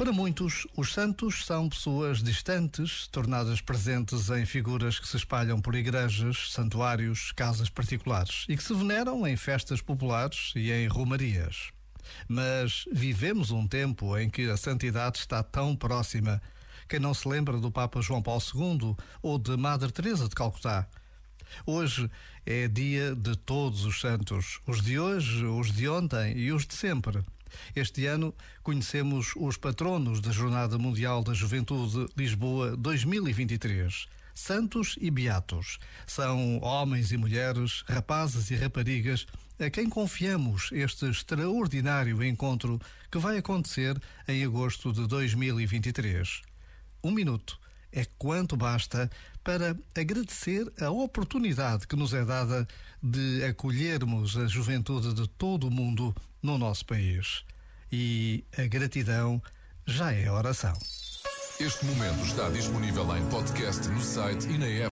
Para muitos, os santos são pessoas distantes, tornadas presentes em figuras que se espalham por igrejas, santuários, casas particulares e que se veneram em festas populares e em romarias. Mas vivemos um tempo em que a santidade está tão próxima. Quem não se lembra do Papa João Paulo II ou de Madre Teresa de Calcutá? Hoje é dia de todos os santos, os de hoje, os de ontem e os de sempre. Este ano conhecemos os patronos da Jornada Mundial da Juventude Lisboa 2023. Santos e Beatos. São homens e mulheres, rapazes e raparigas a quem confiamos este extraordinário encontro que vai acontecer em agosto de 2023. Um minuto é quanto basta para agradecer a oportunidade que nos é dada de acolhermos a juventude de todo o mundo no nosso país. E a gratidão já é oração. Este momento está disponível em podcast no site e na app.